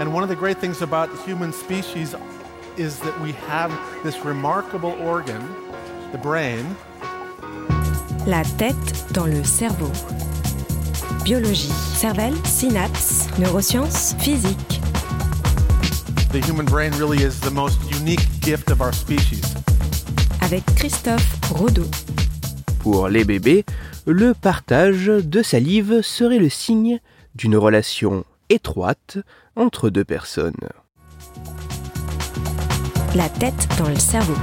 And one of the great things about the human species is that we have this remarkable organ, the brain. La tête dans le cerveau. Biologie, cervelle, synapses, neurosciences, physique. The human brain really is the most unique gift of our species. Avec Christophe Rodeau. Pour les bébés, le partage de salive serait le signe d'une relation étroite entre deux personnes. La tête dans le cerveau.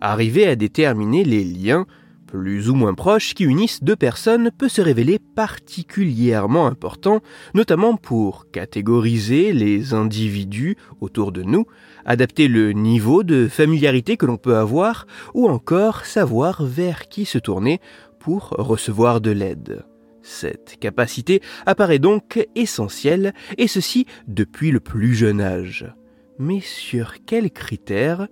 Arriver à déterminer les liens plus ou moins proches qui unissent deux personnes peut se révéler particulièrement important, notamment pour catégoriser les individus autour de nous, adapter le niveau de familiarité que l'on peut avoir, ou encore savoir vers qui se tourner pour recevoir de l'aide. Cette capacité apparaît donc essentielle, et ceci depuis le plus jeune âge. Mais sur quels critères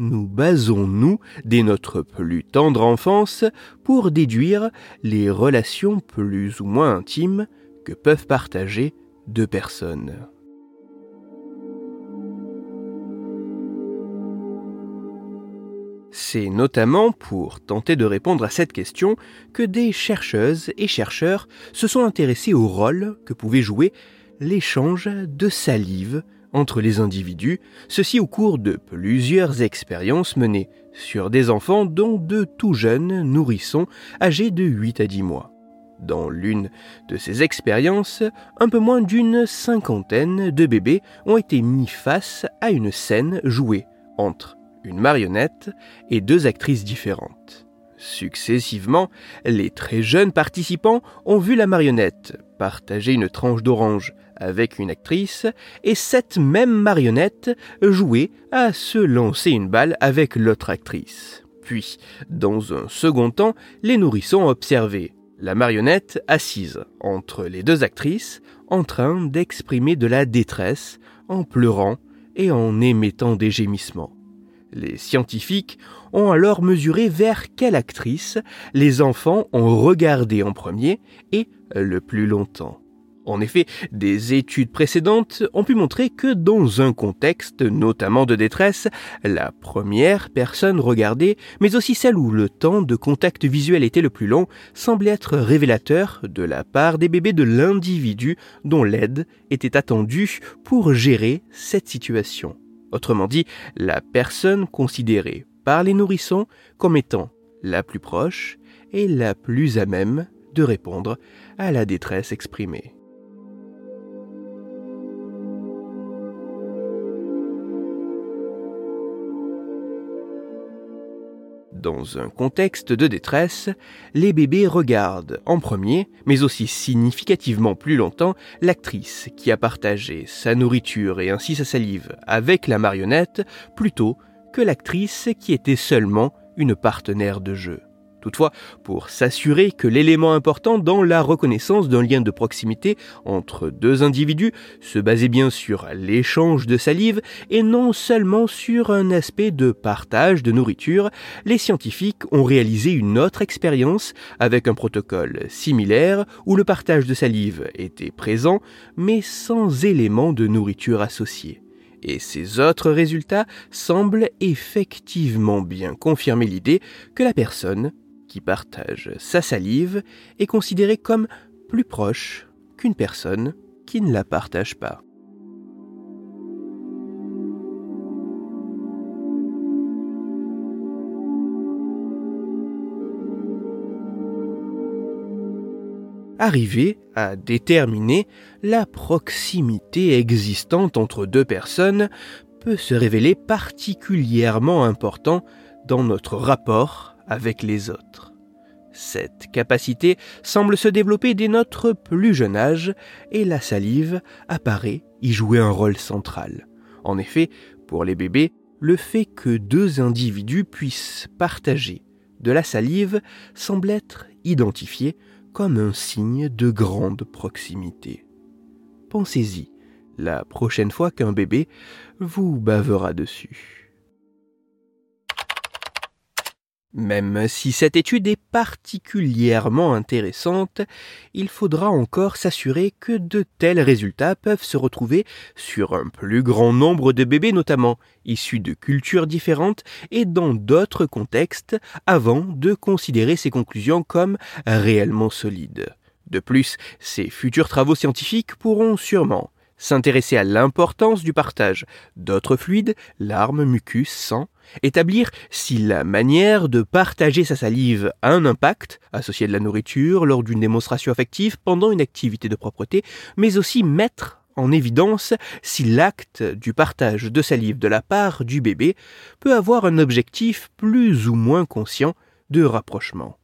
nous basons-nous dès notre plus tendre enfance pour déduire les relations plus ou moins intimes que peuvent partager deux personnes. C'est notamment pour tenter de répondre à cette question que des chercheuses et chercheurs se sont intéressés au rôle que pouvait jouer l'échange de salive entre les individus, ceci au cours de plusieurs expériences menées sur des enfants dont de tout jeunes nourrissons âgés de 8 à 10 mois. Dans l'une de ces expériences, un peu moins d'une cinquantaine de bébés ont été mis face à une scène jouée entre une marionnette et deux actrices différentes. Successivement, les très jeunes participants ont vu la marionnette partager une tranche d'orange avec une actrice et cette même marionnette jouer à se lancer une balle avec l'autre actrice. Puis, dans un second temps, les nourrissons observé la marionnette assise entre les deux actrices en train d'exprimer de la détresse en pleurant et en émettant des gémissements. Les scientifiques ont alors mesuré vers quelle actrice les enfants ont regardé en premier et le plus longtemps. En effet, des études précédentes ont pu montrer que dans un contexte notamment de détresse, la première personne regardée, mais aussi celle où le temps de contact visuel était le plus long, semblait être révélateur de la part des bébés de l'individu dont l'aide était attendue pour gérer cette situation. Autrement dit, la personne considérée par les nourrissons comme étant la plus proche et la plus à même de répondre à la détresse exprimée. Dans un contexte de détresse, les bébés regardent en premier, mais aussi significativement plus longtemps, l'actrice qui a partagé sa nourriture et ainsi sa salive avec la marionnette plutôt que l'actrice qui était seulement une partenaire de jeu. Toutefois, pour s'assurer que l'élément important dans la reconnaissance d'un lien de proximité entre deux individus se basait bien sur l'échange de salive et non seulement sur un aspect de partage de nourriture, les scientifiques ont réalisé une autre expérience avec un protocole similaire où le partage de salive était présent mais sans élément de nourriture associé. Et ces autres résultats semblent effectivement bien confirmer l'idée que la personne qui partage sa salive est considéré comme plus proche qu'une personne qui ne la partage pas. Arriver à déterminer la proximité existante entre deux personnes peut se révéler particulièrement important dans notre rapport avec les autres. Cette capacité semble se développer dès notre plus jeune âge et la salive apparaît y jouer un rôle central. En effet, pour les bébés, le fait que deux individus puissent partager de la salive semble être identifié comme un signe de grande proximité. Pensez-y la prochaine fois qu'un bébé vous bavera dessus. Même si cette étude est particulièrement intéressante, il faudra encore s'assurer que de tels résultats peuvent se retrouver sur un plus grand nombre de bébés notamment, issus de cultures différentes et dans d'autres contextes, avant de considérer ces conclusions comme réellement solides. De plus, ces futurs travaux scientifiques pourront sûrement s'intéresser à l'importance du partage d'autres fluides, larmes, mucus, sang, établir si la manière de partager sa salive a un impact, associé de la nourriture, lors d'une démonstration affective, pendant une activité de propreté, mais aussi mettre en évidence si l'acte du partage de salive de la part du bébé peut avoir un objectif plus ou moins conscient de rapprochement.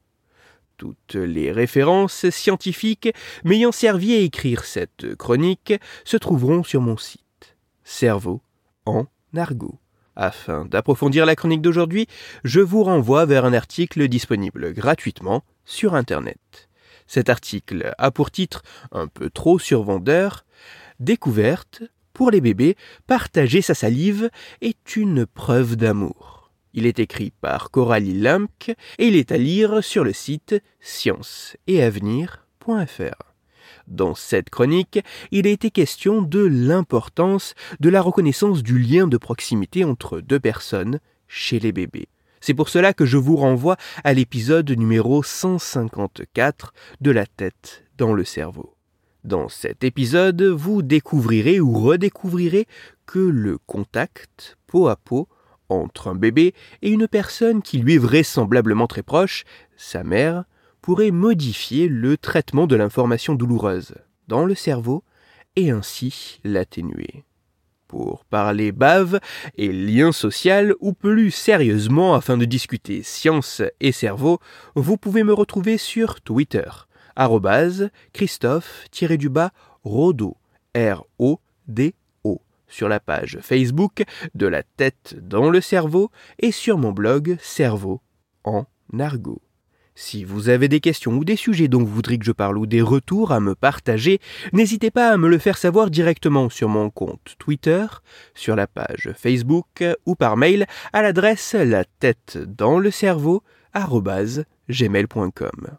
Toutes les références scientifiques m'ayant servi à écrire cette chronique se trouveront sur mon site. Cerveau en argot. Afin d'approfondir la chronique d'aujourd'hui, je vous renvoie vers un article disponible gratuitement sur Internet. Cet article a pour titre un peu trop survendeur Découverte, pour les bébés, partager sa salive est une preuve d'amour. Il est écrit par Coralie Lamke et il est à lire sur le site scienceetavenir.fr. Dans cette chronique, il a été question de l'importance de la reconnaissance du lien de proximité entre deux personnes chez les bébés. C'est pour cela que je vous renvoie à l'épisode numéro 154 de la tête dans le cerveau. Dans cet épisode, vous découvrirez ou redécouvrirez que le contact peau à peau entre un bébé et une personne qui lui est vraisemblablement très proche, sa mère, pourrait modifier le traitement de l'information douloureuse dans le cerveau et ainsi l'atténuer. Pour parler bave et lien social, ou plus sérieusement afin de discuter science et cerveau, vous pouvez me retrouver sur Twitter, Christophe-Rodo, R-O-D sur la page Facebook de la tête dans le cerveau et sur mon blog Cerveau en argot. Si vous avez des questions ou des sujets dont vous voudriez que je parle ou des retours à me partager, n'hésitez pas à me le faire savoir directement sur mon compte Twitter, sur la page Facebook ou par mail à l'adresse la tête dans le cerveau gmail.com.